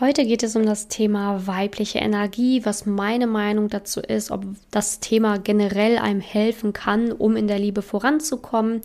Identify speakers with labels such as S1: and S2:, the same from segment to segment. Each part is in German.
S1: Heute geht es um das Thema weibliche Energie, was meine Meinung dazu ist, ob das Thema generell einem helfen kann, um in der Liebe voranzukommen.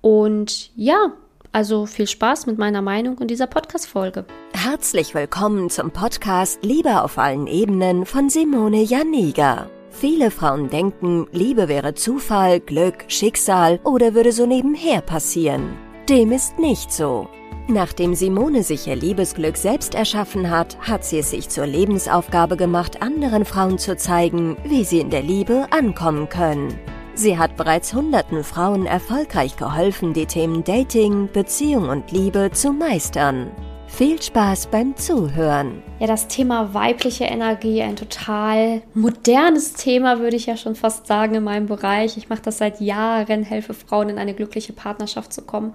S1: Und ja, also viel Spaß mit meiner Meinung in dieser Podcast-Folge.
S2: Herzlich willkommen zum Podcast Liebe auf allen Ebenen von Simone Janiga. Viele Frauen denken, Liebe wäre Zufall, Glück, Schicksal oder würde so nebenher passieren. Dem ist nicht so. Nachdem Simone sich ihr Liebesglück selbst erschaffen hat, hat sie es sich zur Lebensaufgabe gemacht, anderen Frauen zu zeigen, wie sie in der Liebe ankommen können. Sie hat bereits hunderten Frauen erfolgreich geholfen, die Themen Dating, Beziehung und Liebe zu meistern. Viel Spaß beim Zuhören.
S1: Ja, das Thema weibliche Energie, ein total modernes Thema, würde ich ja schon fast sagen, in meinem Bereich. Ich mache das seit Jahren, helfe Frauen in eine glückliche Partnerschaft zu kommen.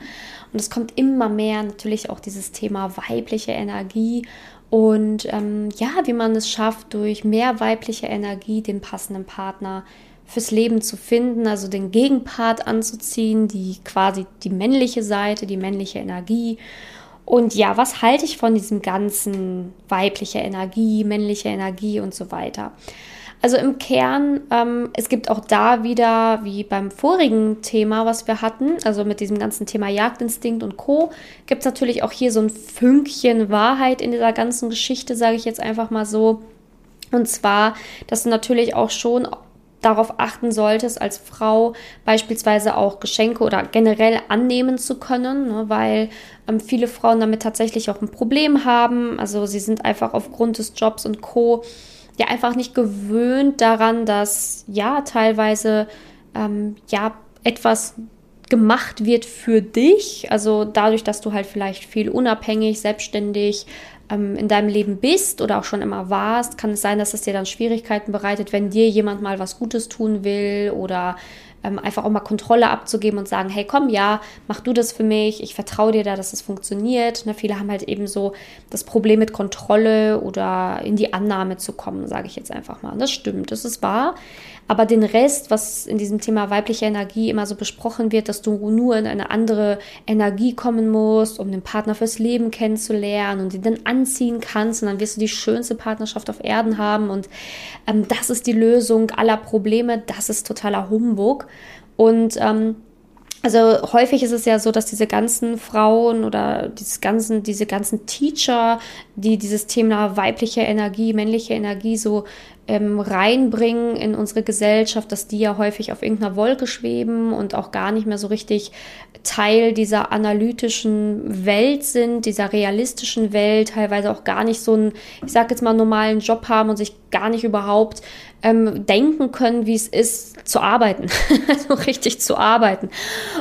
S1: Und es kommt immer mehr natürlich auch dieses Thema weibliche Energie und ähm, ja, wie man es schafft, durch mehr weibliche Energie den passenden Partner fürs Leben zu finden, also den Gegenpart anzuziehen, die quasi die männliche Seite, die männliche Energie und ja, was halte ich von diesem ganzen weibliche Energie, männliche Energie und so weiter? Also im Kern, ähm, es gibt auch da wieder, wie beim vorigen Thema, was wir hatten, also mit diesem ganzen Thema Jagdinstinkt und Co., gibt es natürlich auch hier so ein Fünkchen Wahrheit in dieser ganzen Geschichte, sage ich jetzt einfach mal so. Und zwar, dass du natürlich auch schon darauf achten solltest, als Frau beispielsweise auch Geschenke oder generell annehmen zu können, ne, weil ähm, viele Frauen damit tatsächlich auch ein Problem haben. Also sie sind einfach aufgrund des Jobs und Co. ja einfach nicht gewöhnt daran, dass ja teilweise ähm, ja etwas gemacht wird für dich. Also dadurch, dass du halt vielleicht viel unabhängig, selbstständig ähm, in deinem Leben bist oder auch schon immer warst, kann es sein, dass es dir dann Schwierigkeiten bereitet, wenn dir jemand mal was Gutes tun will oder ähm, einfach auch mal Kontrolle abzugeben und sagen, hey komm, ja, mach du das für mich, ich vertraue dir da, dass es funktioniert. Ne, viele haben halt eben so das Problem mit Kontrolle oder in die Annahme zu kommen, sage ich jetzt einfach mal. Und das stimmt, das ist wahr. Aber den Rest, was in diesem Thema weibliche Energie immer so besprochen wird, dass du nur in eine andere Energie kommen musst, um den Partner fürs Leben kennenzulernen und ihn dann anziehen kannst und dann wirst du die schönste Partnerschaft auf Erden haben und ähm, das ist die Lösung aller Probleme, das ist totaler Humbug. Und ähm, also häufig ist es ja so, dass diese ganzen Frauen oder dieses ganzen, diese ganzen Teacher, die dieses Thema weibliche Energie, männliche Energie so ähm, reinbringen in unsere Gesellschaft, dass die ja häufig auf irgendeiner Wolke schweben und auch gar nicht mehr so richtig Teil dieser analytischen Welt sind, dieser realistischen Welt, teilweise auch gar nicht so einen, ich sag jetzt mal, normalen Job haben und sich gar nicht überhaupt ähm, denken können, wie es ist, zu arbeiten, so richtig zu arbeiten.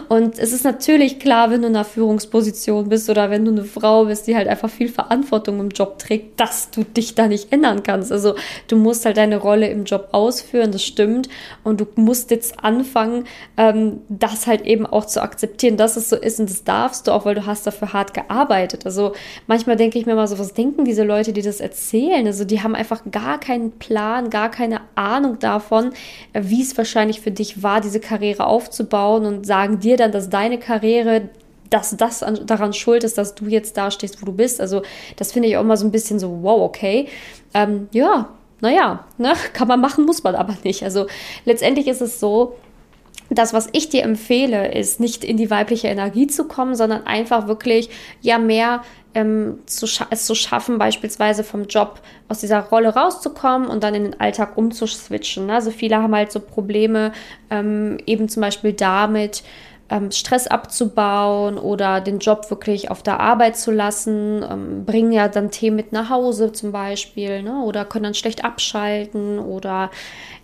S1: Und es ist natürlich klar, wenn du in einer Führungsposition bist oder wenn du eine Frau bist, die halt einfach viel Verantwortung im Job trägt, dass du dich da nicht ändern kannst. Also du musst halt deine Rolle im Job ausführen, das stimmt. Und du musst jetzt anfangen, ähm, das halt eben auch zu akzeptieren, dass es so ist und das darfst du auch, weil du hast dafür hart gearbeitet. Also manchmal denke ich mir mal so, was denken diese Leute, die das erzählen? Also die haben einfach gar keinen Plan, gar keine Ahnung davon, wie es wahrscheinlich für dich war, diese Karriere aufzubauen und sagen dir dann, dass deine Karriere dass das an, daran schuld ist, dass du jetzt da stehst, wo du bist. Also das finde ich auch mal so ein bisschen so, wow, okay. Ähm, ja, naja, ne, kann man machen, muss man aber nicht. Also letztendlich ist es so, das, was ich dir empfehle, ist nicht in die weibliche Energie zu kommen, sondern einfach wirklich ja mehr ähm, zu es zu schaffen, beispielsweise vom Job aus dieser Rolle rauszukommen und dann in den Alltag umzuswitchen. Also viele haben halt so Probleme ähm, eben zum Beispiel damit, ähm, Stress abzubauen oder den Job wirklich auf der Arbeit zu lassen, ähm, bringen ja dann Themen mit nach Hause zum Beispiel, ne? oder können dann schlecht abschalten oder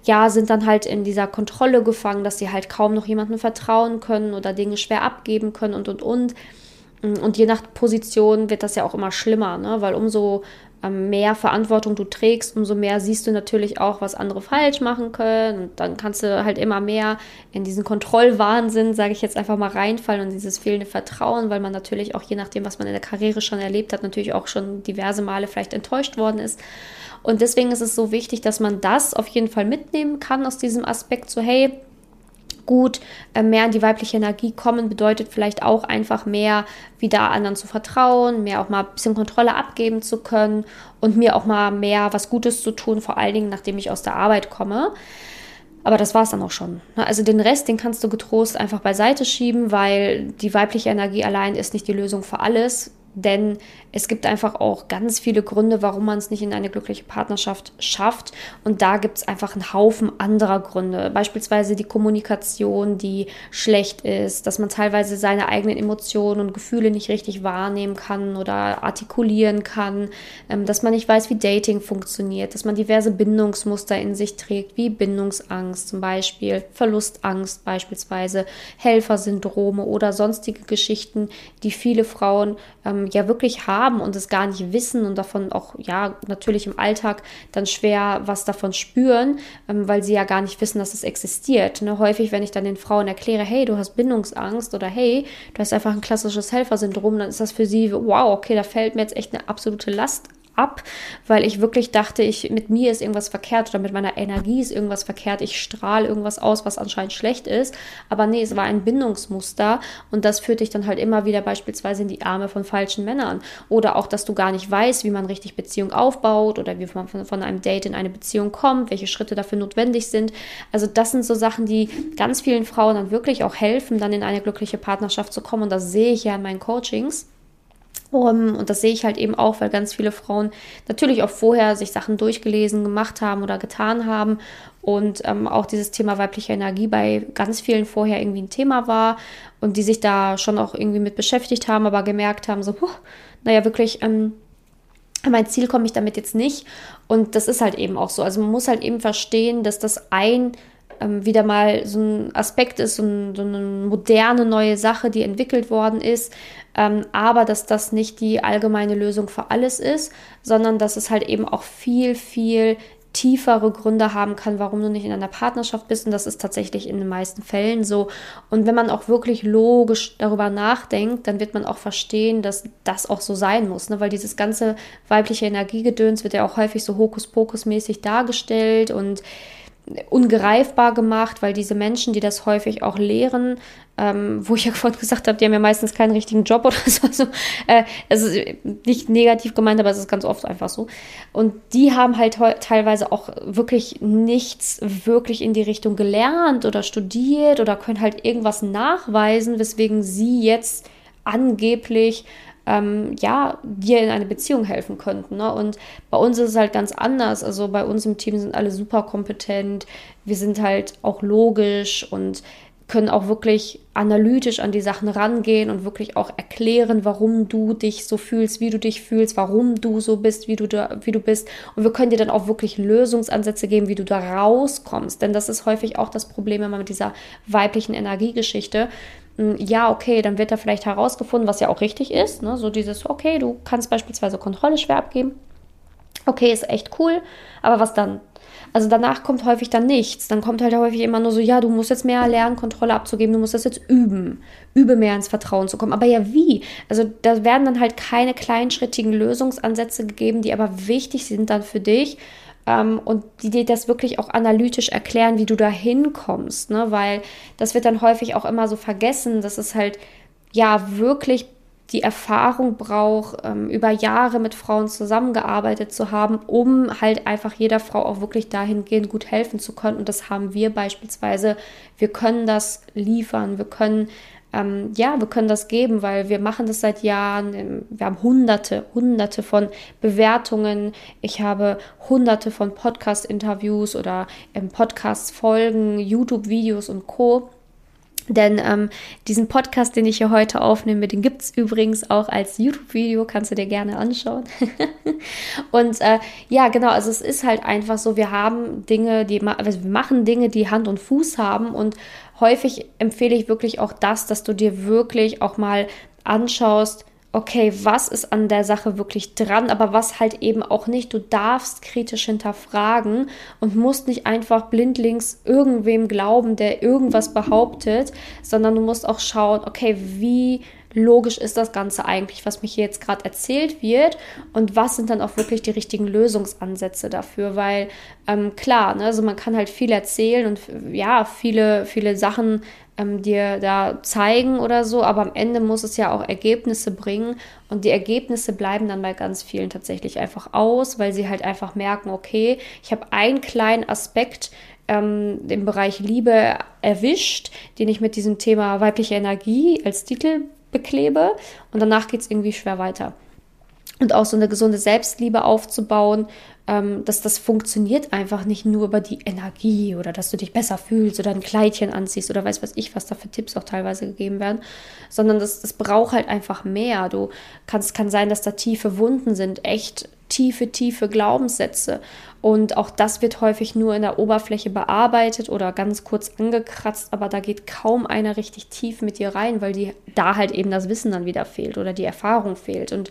S1: ja, sind dann halt in dieser Kontrolle gefangen, dass sie halt kaum noch jemandem vertrauen können oder Dinge schwer abgeben können und und und. Und je nach Position wird das ja auch immer schlimmer, ne? weil umso ähm, mehr Verantwortung du trägst, umso mehr siehst du natürlich auch, was andere falsch machen können. Und dann kannst du halt immer mehr in diesen Kontrollwahnsinn, sage ich jetzt einfach mal, reinfallen und dieses fehlende Vertrauen, weil man natürlich auch je nachdem, was man in der Karriere schon erlebt hat, natürlich auch schon diverse Male vielleicht enttäuscht worden ist. Und deswegen ist es so wichtig, dass man das auf jeden Fall mitnehmen kann aus diesem Aspekt, so hey, gut, äh, mehr in die weibliche Energie kommen bedeutet vielleicht auch einfach mehr wieder anderen zu vertrauen, mehr auch mal ein bisschen Kontrolle abgeben zu können und mir auch mal mehr was Gutes zu tun, vor allen Dingen nachdem ich aus der Arbeit komme. Aber das war es dann auch schon. Ne? Also den Rest, den kannst du getrost einfach beiseite schieben, weil die weibliche Energie allein ist nicht die Lösung für alles. Denn es gibt einfach auch ganz viele Gründe, warum man es nicht in eine glückliche Partnerschaft schafft. Und da gibt es einfach einen Haufen anderer Gründe. Beispielsweise die Kommunikation, die schlecht ist, dass man teilweise seine eigenen Emotionen und Gefühle nicht richtig wahrnehmen kann oder artikulieren kann, ähm, dass man nicht weiß, wie Dating funktioniert, dass man diverse Bindungsmuster in sich trägt, wie Bindungsangst zum Beispiel, Verlustangst beispielsweise, Helfersyndrome oder sonstige Geschichten, die viele Frauen ähm, ja wirklich haben und es gar nicht wissen und davon auch, ja, natürlich im Alltag dann schwer was davon spüren, ähm, weil sie ja gar nicht wissen, dass es existiert. Ne? Häufig, wenn ich dann den Frauen erkläre, hey, du hast Bindungsangst oder hey, du hast einfach ein klassisches Helfersyndrom, dann ist das für sie, wow, okay, da fällt mir jetzt echt eine absolute Last ab, weil ich wirklich dachte, ich mit mir ist irgendwas verkehrt oder mit meiner Energie ist irgendwas verkehrt. Ich strahle irgendwas aus, was anscheinend schlecht ist. Aber nee, es war ein Bindungsmuster und das führt dich dann halt immer wieder beispielsweise in die Arme von falschen Männern. Oder auch, dass du gar nicht weißt, wie man richtig Beziehung aufbaut oder wie man von, von einem Date in eine Beziehung kommt, welche Schritte dafür notwendig sind. Also das sind so Sachen, die ganz vielen Frauen dann wirklich auch helfen, dann in eine glückliche Partnerschaft zu kommen. Und das sehe ich ja in meinen Coachings. Und das sehe ich halt eben auch, weil ganz viele Frauen natürlich auch vorher sich Sachen durchgelesen, gemacht haben oder getan haben und ähm, auch dieses Thema weibliche Energie bei ganz vielen vorher irgendwie ein Thema war und die sich da schon auch irgendwie mit beschäftigt haben, aber gemerkt haben, so, puh, naja, wirklich, ähm, mein Ziel komme ich damit jetzt nicht. Und das ist halt eben auch so. Also man muss halt eben verstehen, dass das ein ähm, wieder mal so ein Aspekt ist, so, ein, so, eine moderne neue Sache, die entwickelt worden ist, ähm, aber dass das nicht die allgemeine Lösung für alles ist, sondern dass es halt eben auch viel, viel tiefere Gründe haben kann, warum du nicht in einer Partnerschaft bist. Und das ist tatsächlich in den meisten Fällen so. Und wenn man auch wirklich logisch darüber nachdenkt, dann wird man auch verstehen, dass das auch so sein muss. Ne? Weil dieses ganze weibliche Energiegedöns wird ja auch häufig so Hokuspokus-mäßig dargestellt und ungreifbar gemacht, weil diese Menschen, die das häufig auch lehren, ähm, wo ich ja vorhin gesagt habe, die haben ja meistens keinen richtigen Job oder so. Also, äh, ist nicht negativ gemeint, aber es ist ganz oft einfach so. Und die haben halt teilweise auch wirklich nichts wirklich in die Richtung gelernt oder studiert oder können halt irgendwas nachweisen, weswegen sie jetzt angeblich ähm, ja, dir in eine Beziehung helfen könnten. Ne? Und bei uns ist es halt ganz anders. Also bei uns im Team sind alle super kompetent. Wir sind halt auch logisch und können auch wirklich analytisch an die Sachen rangehen und wirklich auch erklären, warum du dich so fühlst, wie du dich fühlst, warum du so bist, wie du, da, wie du bist. Und wir können dir dann auch wirklich Lösungsansätze geben, wie du da rauskommst. Denn das ist häufig auch das Problem immer mit dieser weiblichen Energiegeschichte. Hm, ja, okay, dann wird da vielleicht herausgefunden, was ja auch richtig ist. Ne? So dieses, okay, du kannst beispielsweise Kontrolle schwer abgeben. Okay, ist echt cool, aber was dann? Also danach kommt häufig dann nichts. Dann kommt halt häufig immer nur so, ja, du musst jetzt mehr lernen, Kontrolle abzugeben, du musst das jetzt üben, übe mehr ins Vertrauen zu kommen. Aber ja, wie? Also da werden dann halt keine kleinschrittigen Lösungsansätze gegeben, die aber wichtig sind dann für dich ähm, und die dir das wirklich auch analytisch erklären, wie du da hinkommst. Ne? Weil das wird dann häufig auch immer so vergessen, dass es halt ja wirklich die Erfahrung braucht, ähm, über Jahre mit Frauen zusammengearbeitet zu haben, um halt einfach jeder Frau auch wirklich dahingehend gut helfen zu können. Und das haben wir beispielsweise. Wir können das liefern, wir können ähm, ja, wir können das geben, weil wir machen das seit Jahren. Ähm, wir haben hunderte, hunderte von Bewertungen. Ich habe hunderte von Podcast-Interviews oder ähm, Podcast-Folgen, YouTube-Videos und Co. Denn ähm, diesen Podcast, den ich hier heute aufnehme, den gibt es übrigens auch als YouTube-Video, kannst du dir gerne anschauen. und äh, ja, genau, also es ist halt einfach so, wir haben Dinge, die also wir machen Dinge, die Hand und Fuß haben. Und häufig empfehle ich wirklich auch das, dass du dir wirklich auch mal anschaust, okay, was ist an der Sache wirklich dran, aber was halt eben auch nicht. Du darfst kritisch hinterfragen und musst nicht einfach blindlings irgendwem glauben, der irgendwas behauptet, sondern du musst auch schauen, okay, wie logisch ist das Ganze eigentlich, was mir hier jetzt gerade erzählt wird und was sind dann auch wirklich die richtigen Lösungsansätze dafür, weil ähm, klar, ne, also man kann halt viel erzählen und ja, viele, viele Sachen ähm, dir da zeigen oder so, aber am Ende muss es ja auch Ergebnisse bringen und die Ergebnisse bleiben dann bei ganz vielen tatsächlich einfach aus, weil sie halt einfach merken, okay, ich habe einen kleinen Aspekt, ähm, im Bereich Liebe erwischt, den ich mit diesem Thema weibliche Energie als Titel beklebe und danach geht es irgendwie schwer weiter. Und auch so eine gesunde Selbstliebe aufzubauen, ähm, dass das funktioniert einfach nicht nur über die Energie oder dass du dich besser fühlst oder ein Kleidchen anziehst oder weiß was ich, was da für Tipps auch teilweise gegeben werden, sondern das, das braucht halt einfach mehr. Du kannst, kann sein, dass da tiefe Wunden sind, echt tiefe, tiefe Glaubenssätze. Und auch das wird häufig nur in der Oberfläche bearbeitet oder ganz kurz angekratzt, aber da geht kaum einer richtig tief mit dir rein, weil die, da halt eben das Wissen dann wieder fehlt oder die Erfahrung fehlt. Und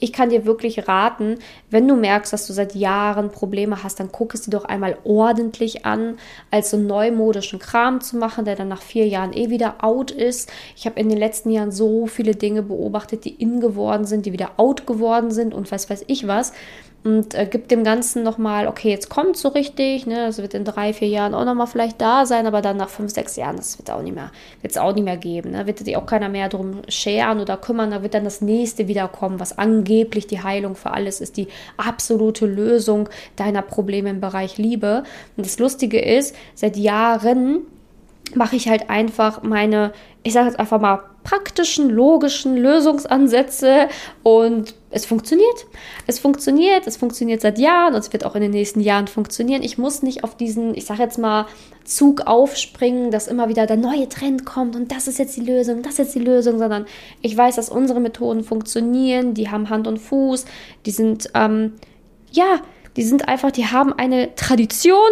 S1: ich kann dir wirklich raten, wenn du merkst, dass du seit Jahren Probleme hast, dann guck es dir doch einmal ordentlich an, als so neumodischen Kram zu machen, der dann nach vier Jahren eh wieder out ist. Ich habe in den letzten Jahren so viele Dinge beobachtet, die in geworden sind, die wieder out geworden sind und was weiß ich was und äh, gibt dem Ganzen nochmal, okay, jetzt kommt so richtig, ne, das wird in drei, vier Jahren auch nochmal vielleicht da sein, aber dann nach fünf, sechs Jahren, das wird auch nicht mehr, wird es auch nicht mehr geben, ne, wird sich auch keiner mehr drum scheren oder kümmern, da wird dann das nächste wiederkommen, was angeblich die Heilung für alles ist, die absolute Lösung deiner Probleme im Bereich Liebe. Und das Lustige ist, seit Jahren mache ich halt einfach meine, ich sage jetzt einfach mal, praktischen, logischen Lösungsansätze und es funktioniert. Es funktioniert, es funktioniert seit Jahren und es wird auch in den nächsten Jahren funktionieren. Ich muss nicht auf diesen, ich sage jetzt mal, Zug aufspringen, dass immer wieder der neue Trend kommt und das ist jetzt die Lösung, das ist jetzt die Lösung, sondern ich weiß, dass unsere Methoden funktionieren, die haben Hand und Fuß, die sind, ähm, ja, die sind einfach, die haben eine Tradition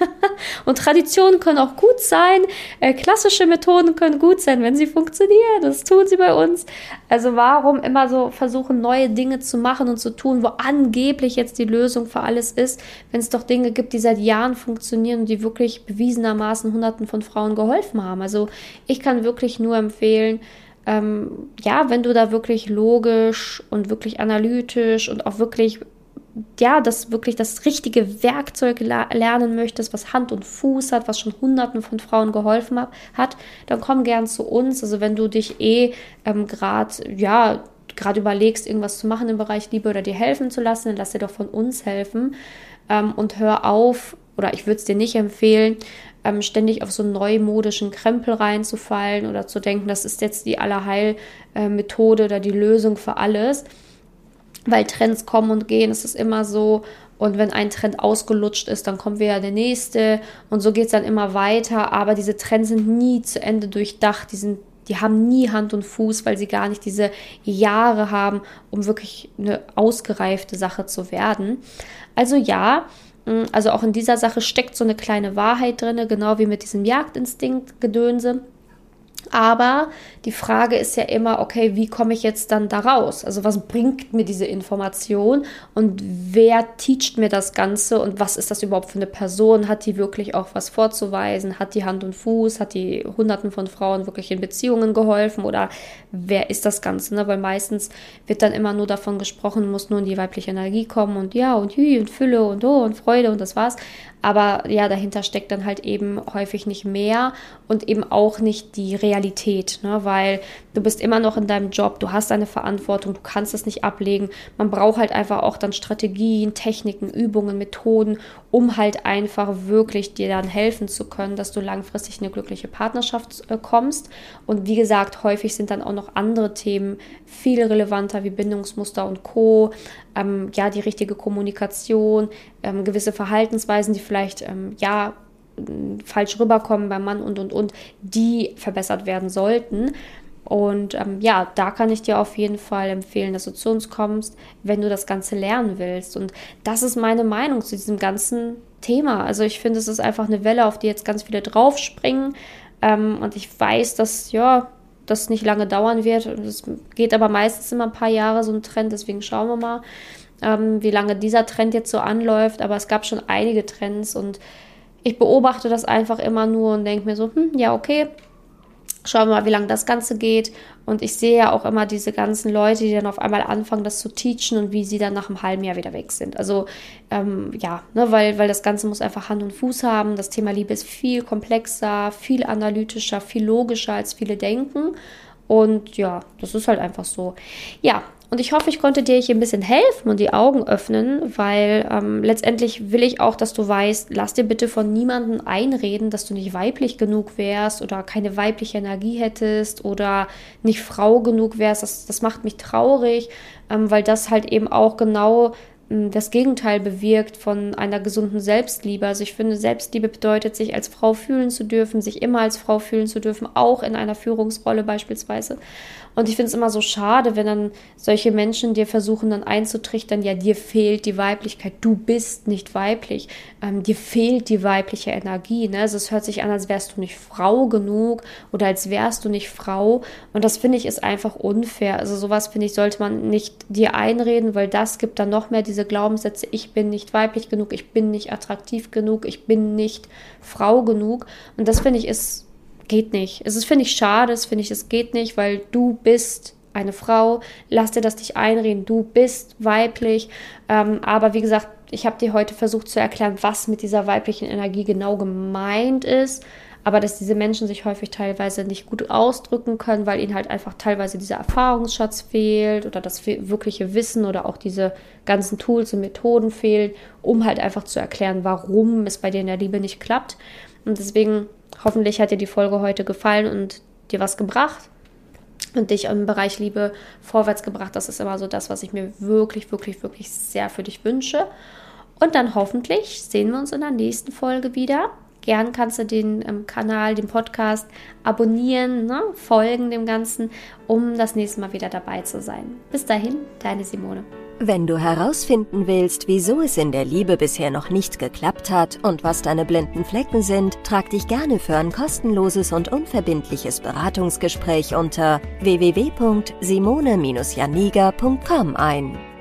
S1: und Traditionen können auch gut sein. Äh, klassische Methoden können gut sein, wenn sie funktionieren. Das tun sie bei uns. Also warum immer so versuchen, neue Dinge zu machen und zu tun, wo angeblich jetzt die Lösung für alles ist, wenn es doch Dinge gibt, die seit Jahren funktionieren und die wirklich bewiesenermaßen Hunderten von Frauen geholfen haben. Also ich kann wirklich nur empfehlen, ähm, ja, wenn du da wirklich logisch und wirklich analytisch und auch wirklich ja, das wirklich das richtige Werkzeug lernen möchtest, was Hand und Fuß hat, was schon Hunderten von Frauen geholfen hat, dann komm gern zu uns. Also wenn du dich eh ähm, gerade, ja, gerade überlegst, irgendwas zu machen im Bereich Liebe oder dir helfen zu lassen, dann lass dir doch von uns helfen ähm, und hör auf, oder ich würde es dir nicht empfehlen, ähm, ständig auf so einen neumodischen Krempel reinzufallen oder zu denken, das ist jetzt die Allerheilmethode oder die Lösung für alles weil Trends kommen und gehen, es ist immer so. Und wenn ein Trend ausgelutscht ist, dann kommt wieder der nächste. Und so geht es dann immer weiter. Aber diese Trends sind nie zu Ende durchdacht. Die, sind, die haben nie Hand und Fuß, weil sie gar nicht diese Jahre haben, um wirklich eine ausgereifte Sache zu werden. Also ja, mm, also auch in dieser Sache steckt so eine kleine Wahrheit drin, genau wie mit diesem Jagdinstinkt-Gedönse. Aber die Frage ist ja immer, okay, wie komme ich jetzt dann da raus? Also was bringt mir diese Information und wer teacht mir das Ganze und was ist das überhaupt für eine Person? Hat die wirklich auch was vorzuweisen? Hat die Hand und Fuß? Hat die Hunderten von Frauen wirklich in Beziehungen geholfen? Oder wer ist das Ganze? Ne? Weil meistens wird dann immer nur davon gesprochen, muss nur in die weibliche Energie kommen und ja und hü und Fülle und oh und Freude und das war's. Aber ja, dahinter steckt dann halt eben häufig nicht mehr und eben auch nicht die Realität, ne? weil du bist immer noch in deinem Job, du hast deine Verantwortung, du kannst es nicht ablegen. Man braucht halt einfach auch dann Strategien, Techniken, Übungen, Methoden, um halt einfach wirklich dir dann helfen zu können, dass du langfristig in eine glückliche Partnerschaft äh, kommst. Und wie gesagt, häufig sind dann auch noch andere Themen viel relevanter wie Bindungsmuster und Co ähm, ja, die richtige Kommunikation, ähm, gewisse Verhaltensweisen, die vielleicht, ähm, ja, falsch rüberkommen beim Mann und, und, und, die verbessert werden sollten. Und ähm, ja, da kann ich dir auf jeden Fall empfehlen, dass du zu uns kommst, wenn du das Ganze lernen willst. Und das ist meine Meinung zu diesem ganzen Thema. Also ich finde, es ist einfach eine Welle, auf die jetzt ganz viele draufspringen. Ähm, und ich weiß, dass, ja, das nicht lange dauern wird. Es geht aber meistens immer ein paar Jahre so ein Trend, deswegen schauen wir mal, ähm, wie lange dieser Trend jetzt so anläuft. Aber es gab schon einige Trends und ich beobachte das einfach immer nur und denke mir so, hm, ja, okay, Schauen wir mal, wie lange das Ganze geht. Und ich sehe ja auch immer diese ganzen Leute, die dann auf einmal anfangen, das zu teachen und wie sie dann nach einem halben Jahr wieder weg sind. Also ähm, ja, ne, weil, weil das Ganze muss einfach Hand und Fuß haben. Das Thema Liebe ist viel komplexer, viel analytischer, viel logischer, als viele denken. Und ja, das ist halt einfach so. Ja, und ich hoffe, ich konnte dir hier ein bisschen helfen und die Augen öffnen, weil ähm, letztendlich will ich auch, dass du weißt, lass dir bitte von niemandem einreden, dass du nicht weiblich genug wärst oder keine weibliche Energie hättest oder nicht Frau genug wärst. Das, das macht mich traurig, ähm, weil das halt eben auch genau das Gegenteil bewirkt von einer gesunden Selbstliebe. Also ich finde, Selbstliebe bedeutet, sich als Frau fühlen zu dürfen, sich immer als Frau fühlen zu dürfen, auch in einer Führungsrolle beispielsweise. Und ich finde es immer so schade, wenn dann solche Menschen dir versuchen dann einzutrichtern, ja, dir fehlt die Weiblichkeit, du bist nicht weiblich, ähm, dir fehlt die weibliche Energie. Ne? Also es hört sich an, als wärst du nicht Frau genug oder als wärst du nicht Frau. Und das finde ich ist einfach unfair. Also sowas finde ich, sollte man nicht dir einreden, weil das gibt dann noch mehr diese Glaubenssätze, ich bin nicht weiblich genug, ich bin nicht attraktiv genug, ich bin nicht Frau genug. Und das finde ich ist geht nicht. Es ist, finde ich, schade, es finde ich, es geht nicht, weil du bist eine Frau, lass dir das nicht einreden, du bist weiblich. Ähm, aber wie gesagt, ich habe dir heute versucht zu erklären, was mit dieser weiblichen Energie genau gemeint ist. Aber dass diese Menschen sich häufig teilweise nicht gut ausdrücken können, weil ihnen halt einfach teilweise dieser Erfahrungsschatz fehlt oder das wirkliche Wissen oder auch diese ganzen Tools und Methoden fehlen, um halt einfach zu erklären, warum es bei dir in der Liebe nicht klappt. Und deswegen Hoffentlich hat dir die Folge heute gefallen und dir was gebracht und dich im Bereich Liebe vorwärts gebracht. Das ist immer so das, was ich mir wirklich, wirklich, wirklich sehr für dich wünsche. Und dann hoffentlich sehen wir uns in der nächsten Folge wieder. Gern kannst du den ähm, Kanal, den Podcast abonnieren, ne? folgen dem Ganzen, um das nächste Mal wieder dabei zu sein. Bis dahin, deine Simone.
S2: Wenn du herausfinden willst, wieso es in der Liebe bisher noch nicht geklappt hat und was deine blinden Flecken sind, trag dich gerne für ein kostenloses und unverbindliches Beratungsgespräch unter www.simone-janiga.com ein.